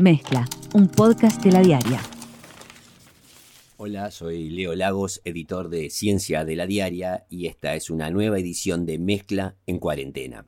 Mezcla, un podcast de la diaria. Hola, soy Leo Lagos, editor de Ciencia de la Diaria, y esta es una nueva edición de Mezcla en cuarentena.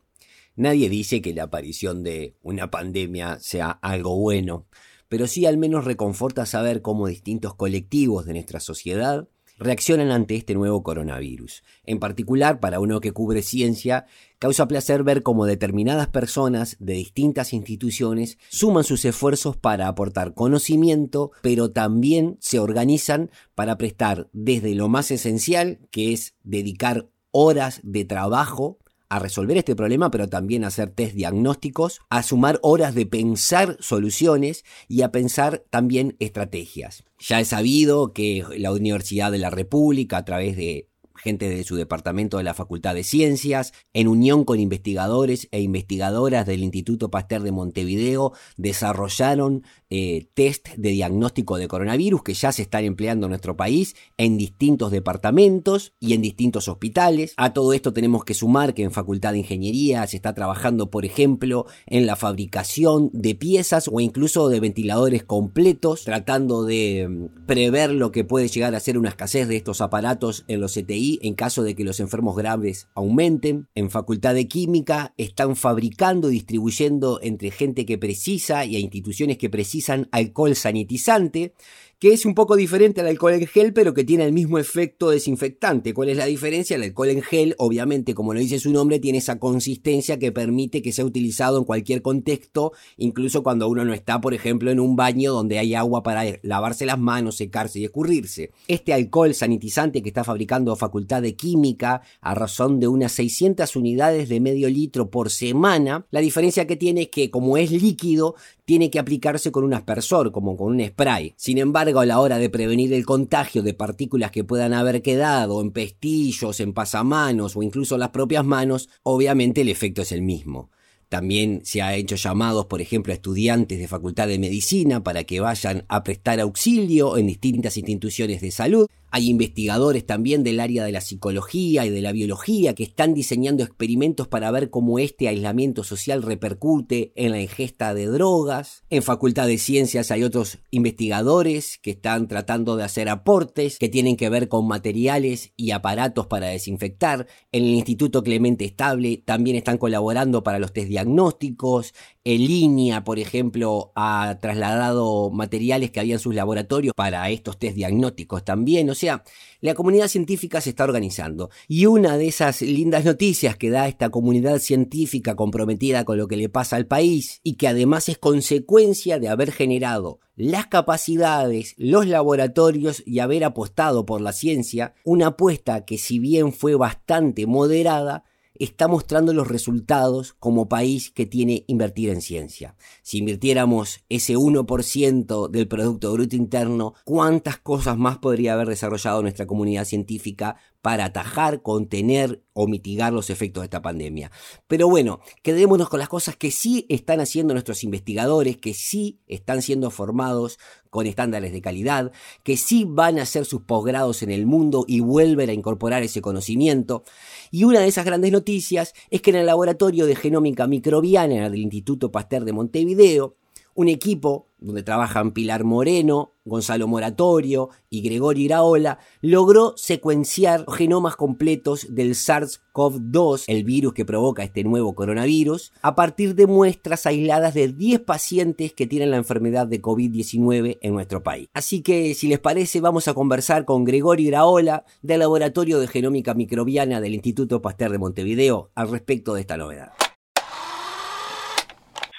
Nadie dice que la aparición de una pandemia sea algo bueno, pero sí al menos reconforta saber cómo distintos colectivos de nuestra sociedad reaccionan ante este nuevo coronavirus. En particular, para uno que cubre ciencia, causa placer ver cómo determinadas personas de distintas instituciones suman sus esfuerzos para aportar conocimiento, pero también se organizan para prestar desde lo más esencial, que es dedicar horas de trabajo a resolver este problema, pero también a hacer test diagnósticos, a sumar horas de pensar soluciones y a pensar también estrategias. Ya he sabido que la Universidad de la República, a través de gente de su departamento de la Facultad de Ciencias, en unión con investigadores e investigadoras del Instituto Pasteur de Montevideo, desarrollaron eh, test de diagnóstico de coronavirus que ya se están empleando en nuestro país en distintos departamentos y en distintos hospitales. A todo esto tenemos que sumar que en Facultad de Ingeniería se está trabajando, por ejemplo, en la fabricación de piezas o incluso de ventiladores completos, tratando de mm, prever lo que puede llegar a ser una escasez de estos aparatos en los CTI en caso de que los enfermos graves aumenten. En Facultad de Química están fabricando y distribuyendo entre gente que precisa y a instituciones que precisan alcohol sanitizante que es un poco diferente al alcohol en gel, pero que tiene el mismo efecto desinfectante. ¿Cuál es la diferencia? El alcohol en gel, obviamente, como lo dice su nombre, tiene esa consistencia que permite que sea utilizado en cualquier contexto, incluso cuando uno no está, por ejemplo, en un baño donde hay agua para lavarse las manos, secarse y escurrirse. Este alcohol sanitizante que está fabricando Facultad de Química a razón de unas 600 unidades de medio litro por semana, la diferencia que tiene es que como es líquido, tiene que aplicarse con un aspersor, como con un spray. Sin embargo, a la hora de prevenir el contagio de partículas que puedan haber quedado en pestillos, en pasamanos o incluso las propias manos, obviamente el efecto es el mismo. También se ha hecho llamados, por ejemplo, a estudiantes de Facultad de Medicina para que vayan a prestar auxilio en distintas instituciones de salud. Hay investigadores también del área de la psicología y de la biología que están diseñando experimentos para ver cómo este aislamiento social repercute en la ingesta de drogas. En Facultad de Ciencias hay otros investigadores que están tratando de hacer aportes que tienen que ver con materiales y aparatos para desinfectar. En el Instituto Clemente Estable también están colaborando para los test diagnósticos. En línea, por ejemplo, ha trasladado materiales que había en sus laboratorios para estos test diagnósticos también sea, la comunidad científica se está organizando. Y una de esas lindas noticias que da esta comunidad científica comprometida con lo que le pasa al país y que además es consecuencia de haber generado las capacidades, los laboratorios y haber apostado por la ciencia, una apuesta que si bien fue bastante moderada, está mostrando los resultados como país que tiene invertir en ciencia. Si invirtiéramos ese 1% del Producto Bruto Interno, ¿cuántas cosas más podría haber desarrollado nuestra comunidad científica para atajar, contener o mitigar los efectos de esta pandemia. Pero bueno, quedémonos con las cosas que sí están haciendo nuestros investigadores, que sí están siendo formados con estándares de calidad, que sí van a hacer sus posgrados en el mundo y vuelven a incorporar ese conocimiento. Y una de esas grandes noticias es que en el laboratorio de genómica microbiana del Instituto Pasteur de Montevideo, un equipo donde trabajan Pilar Moreno, Gonzalo Moratorio y Gregorio Iraola, logró secuenciar genomas completos del SARS-CoV-2, el virus que provoca este nuevo coronavirus, a partir de muestras aisladas de 10 pacientes que tienen la enfermedad de COVID-19 en nuestro país. Así que, si les parece, vamos a conversar con Gregorio Iraola del Laboratorio de Genómica Microbiana del Instituto Pasteur de Montevideo al respecto de esta novedad.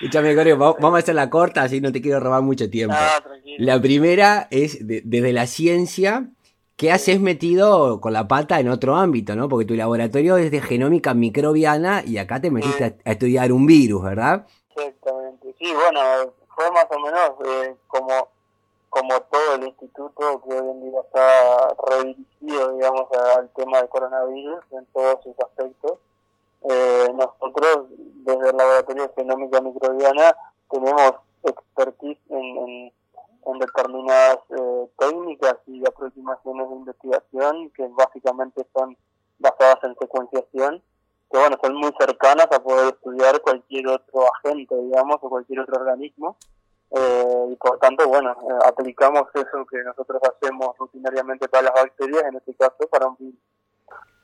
Escúchame, Gregorio, vamos a hacer la corta, así no te quiero robar mucho tiempo. la primera es desde la ciencia. ¿Qué haces metido con la pata en otro ámbito, no? Porque tu laboratorio es de genómica microbiana y acá te metiste a, estudiar un virus, ¿verdad? Exactamente. Sí, bueno, fue más o menos eh, como, como todo el instituto que hoy en día está redirigido, digamos, al tema del coronavirus en todos sus aspectos. Eh, nosotros, desde el Laboratorio Genómica Microbiana, tenemos expertise en, en, determinadas eh, técnicas y aproximaciones de investigación que básicamente son basadas en secuenciación, que bueno, son muy cercanas a poder estudiar cualquier otro agente, digamos, o cualquier otro organismo. Eh, y por tanto, bueno, eh, aplicamos eso que nosotros hacemos rutinariamente para las bacterias, en este caso para un virus.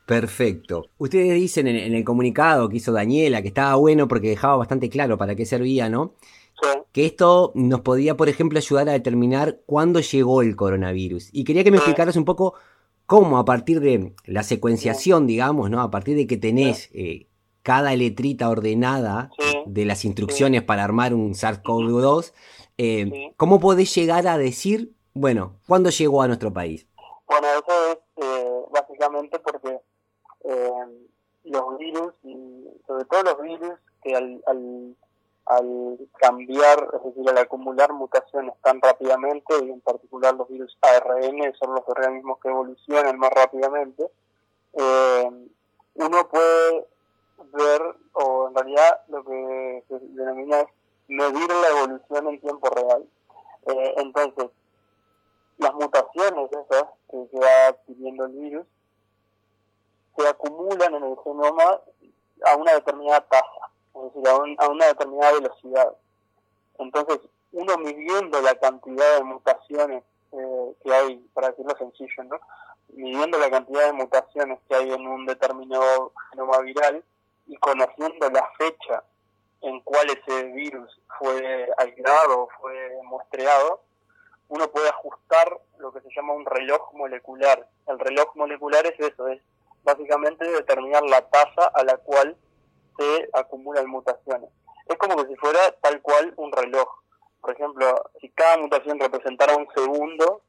Perfecto. Ustedes dicen en, el comunicado que hizo Daniela que estaba bueno porque dejaba bastante claro para qué servía, ¿no? Sí. Que esto nos podía, por ejemplo, ayudar a determinar cuándo llegó el coronavirus. Y quería que me explicaras un poco cómo a partir de la secuenciación, digamos, ¿no? A partir de que tenés eh, cada letrita ordenada de las instrucciones para armar un SARS-CoV-2, eh, ¿cómo podés llegar a decir, bueno, cuándo llegó a nuestro país? Bueno, eso eh, los virus, y sobre todo los virus que al, al, cambiar, es decir, al acumular mutaciones tan rápidamente, y en particular los virus ARN, son los organismos que evolucionan más rápidamente, eh, uno puede ver, o en realidad lo que se denomina es medir la evolución en tiempo real. Eh, entonces, las mutaciones esas que va adquiriendo el virus se acumulan en el genoma a una determinada tasa, es decir, a, una determinada velocidad. Entonces, uno midiendo la cantidad de mutaciones eh, que hay, para decirlo sencillo, ¿no? midiendo la cantidad de mutaciones que hay en un determinado genoma viral y conociendo la fecha en cual ese virus fue aislado, fue muestreado, uno puede ajustar lo que se llama un reloj molecular. El reloj molecular es eso, es básicamente determinar la tasa a la cual se acumulan mutaciones. Es como que si fuera tal cual un reloj. Por ejemplo, si cada mutación representara un segundo,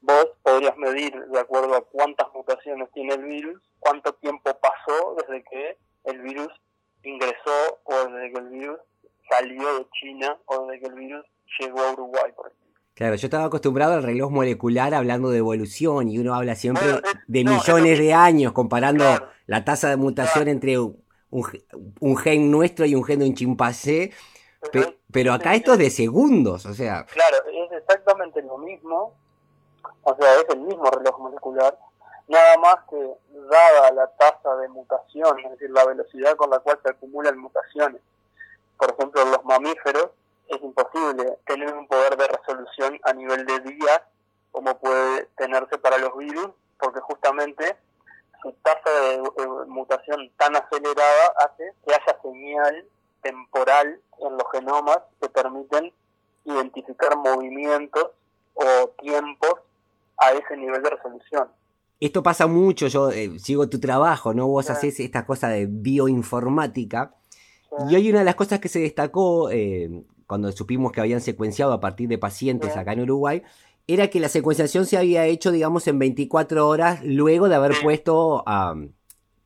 vos podrías medir de acuerdo a cuántas mutaciones tiene el virus, cuánto tiempo pasó desde que el virus ingresó o desde que el virus salió de China o desde que el virus llegó a Uruguay, por ejemplo. Claro, yo estaba acostumbrado al reloj molecular hablando de evolución y uno habla siempre de millones de años comparando la tasa de mutación entre un, un, gen nuestro y un gen de un chimpancé, pero acá esto es de segundos, o sea... Claro, es exactamente lo mismo, o sea, es el mismo reloj molecular, nada más que dada la tasa de mutación, es decir, la velocidad con la cual se acumulan mutaciones, por ejemplo, los mamíferos, es imposible tener un poder de resolución a nivel de días como puede tenerse para los virus, porque justamente su tasa de, mutación tan acelerada hace que haya señal temporal en los genomas que permiten identificar movimientos o tiempos a ese nivel de resolución. Esto pasa mucho, yo eh, sigo tu trabajo, ¿no? Vos haces esta cosa de bioinformática. Y hoy una de las cosas que se destacó eh, cuando supimos que habían secuenciado a partir de pacientes acá en Uruguay, era que la secuenciación se había hecho, digamos, en 24 horas luego de haber puesto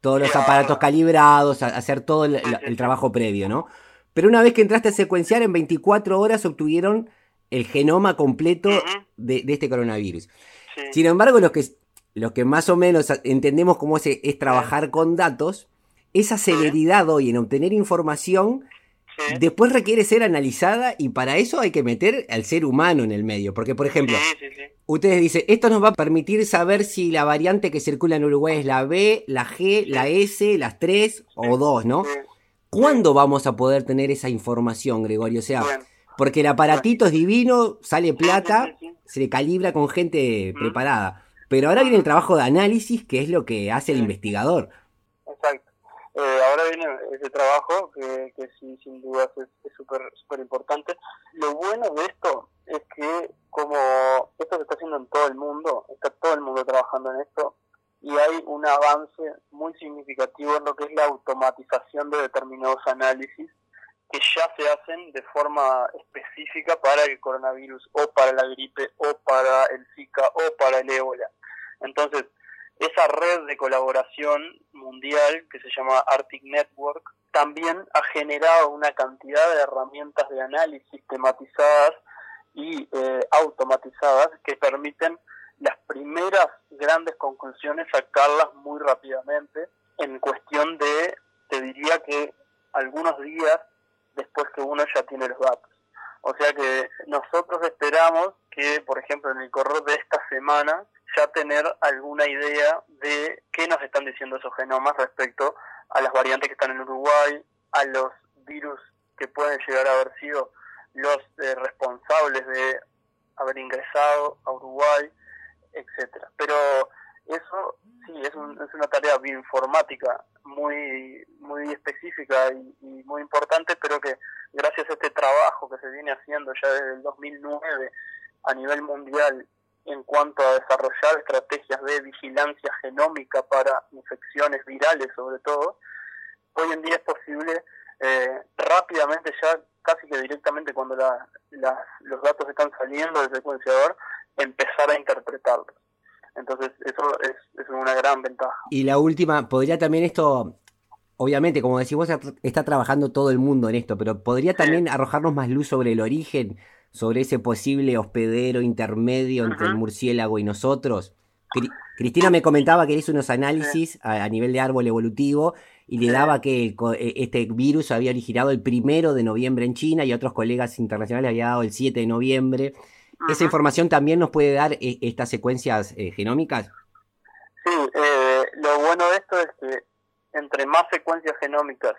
todos los aparatos calibrados, hacer todo el, trabajo previo, ¿no? Pero una vez que entraste a secuenciar, en 24 horas obtuvieron el genoma completo de, este coronavirus. Sin embargo, los que, los que más o menos entendemos cómo es, es trabajar con datos, esa celeridad hoy en obtener información después requiere ser analizada y para eso hay que meter al ser humano en el medio. Porque, por ejemplo, ustedes dicen, esto nos va a permitir saber si la variante que circula en Uruguay es la B, la G, la S, las 3 o 2, ¿no? ¿Cuándo vamos a poder tener esa información, Gregorio? O sea, porque el aparatito es divino, sale plata, se calibra con gente preparada. Pero ahora viene el trabajo de análisis, que es lo que hace el investigador. Eh, ahora viene ese trabajo que, sí, sin duda es súper super importante. Lo bueno de esto es que como esto se está haciendo en todo el mundo, está todo el mundo trabajando en esto, y hay un avance muy significativo en lo que es la automatización de determinados análisis que ya se hacen de forma específica para el coronavirus o para la gripe o para el Zika o para el ébola. Entonces, esa red de colaboración mundial que se llama Arctic Network también ha generado una cantidad de herramientas de análisis sistematizadas y eh, automatizadas que permiten las primeras grandes conclusiones sacarlas muy rápidamente en cuestión de, te diría que algunos días después que uno ya tiene los datos. O sea que nosotros esperamos que, por ejemplo, en el correo de esta semana ya tener alguna idea de qué nos están diciendo esos genomas respecto a las variantes que están en Uruguay, a los virus que pueden llegar a haber sido los eh, responsables de haber ingresado a Uruguay, etcétera. Pero eso sí es, es una tarea bioinformática muy muy específica y, muy importante, pero que gracias a este trabajo que se viene haciendo ya desde el 2009 a nivel mundial en cuanto a desarrollar estrategias de vigilancia genómica para infecciones virales sobre todo, hoy en día es posible eh, rápidamente ya, casi que directamente cuando los datos están saliendo del secuenciador, empezar a interpretarlos. Entonces eso es, es una gran ventaja. Y la última, ¿podría también esto obviamente, como decís vos, está trabajando todo el mundo en esto, pero ¿podría también arrojarnos más luz sobre el origen sobre ese posible hospedero intermedio entre el murciélago y nosotros. Cristina me comentaba que hizo unos análisis a, nivel de árbol evolutivo y le daba que e, este virus había originado el primero de noviembre en China y otros colegas internacionales había dado el 7 de noviembre. ¿Esa información también nos puede dar e, estas secuencias eh, genómicas? Sí, eh, lo bueno de esto es que entre más secuencias genómicas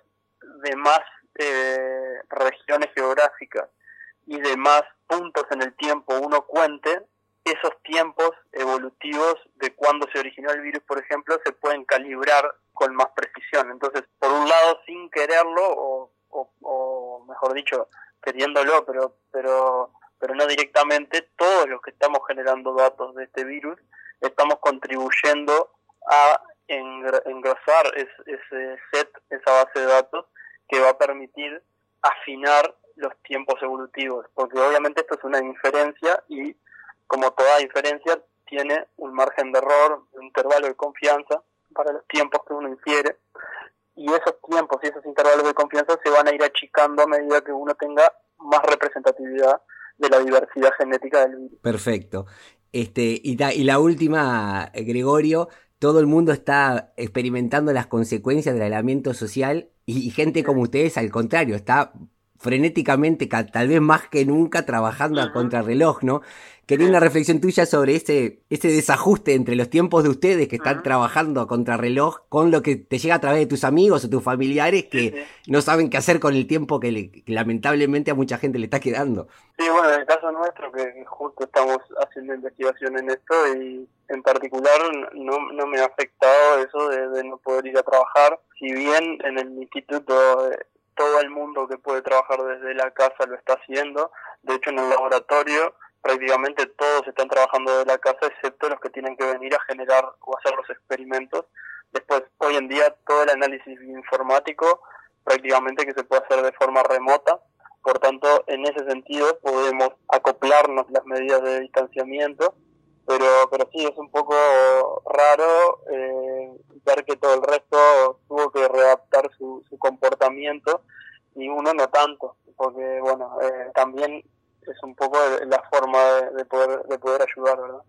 de más eh, regiones geográficas y demás puntos en el tiempo uno cuente, esos tiempos evolutivos de cuando se originó el virus, por ejemplo, se pueden calibrar con más precisión. Entonces, por un lado, sin quererlo, o, o, mejor dicho, queriéndolo, pero, pero, pero no directamente, todos los que estamos generando datos de este virus, estamos contribuyendo a engrosar ese set, esa base de datos, que va a permitir afinar los tiempos evolutivos, porque obviamente esto es una inferencia y como toda inferencia tiene un margen de error, un intervalo de confianza para los tiempos que uno infiere y esos tiempos y esos intervalos de confianza se van a ir achicando a medida que uno tenga más representatividad de la diversidad genética del virus. Perfecto. Este, y, y la última, Gregorio, todo el mundo está experimentando las consecuencias del aislamiento social y gente como ustedes, al contrario, está frenéticamente, tal vez más que nunca, trabajando a contrarreloj, ¿no? Quería una reflexión tuya sobre ese, ese desajuste entre los tiempos de ustedes que están trabajando a contrarreloj con lo que te llega a través de tus amigos o tus familiares que no saben qué hacer con el tiempo que, lamentablemente a mucha gente le está quedando. Sí, bueno, en el caso nuestro, que justo estamos haciendo investigación en esto y en particular no, no me ha afectado eso de, de no poder ir a trabajar. Si bien en el instituto todo el mundo que puede trabajar desde la casa lo está haciendo. De hecho, en el laboratorio prácticamente todos están trabajando desde la casa, excepto los que tienen que venir a generar o hacer los experimentos. Después, hoy en día, todo el análisis informático prácticamente que se puede hacer de forma remota. Por tanto, en ese sentido, podemos acoplarnos las medidas de distanciamiento pero pero sí es un poco raro eh, ver que todo el resto tuvo que readaptar su, comportamiento y uno no tanto porque bueno eh, también es un poco la forma de, poder de poder ayudar verdad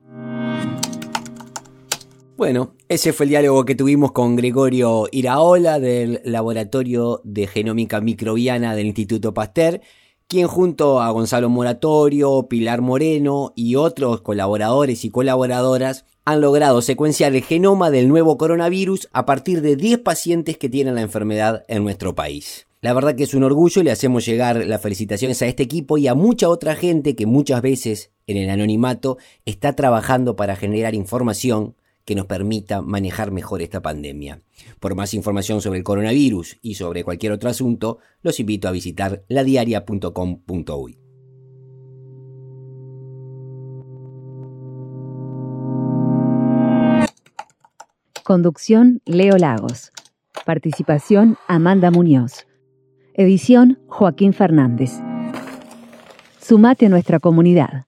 bueno, ese fue el diálogo que tuvimos con Gregorio Iraola del Laboratorio de Genómica Microbiana del Instituto Pasteur quien junto a Gonzalo Moratorio, Pilar Moreno y otros colaboradores y colaboradoras han logrado secuenciar el genoma del nuevo coronavirus a partir de 10 pacientes que tienen la enfermedad en nuestro país. La verdad que es un orgullo y le hacemos llegar las felicitaciones a este equipo y a mucha otra gente que muchas veces en el anonimato está trabajando para generar información que nos permita manejar mejor esta pandemia. Por más información sobre el coronavirus y sobre cualquier otro asunto, los invito a visitar ladiaria.com.uy. Conducción Leo Lagos. Participación Amanda Muñoz. Edición Joaquín Fernández. Sumate a nuestra comunidad.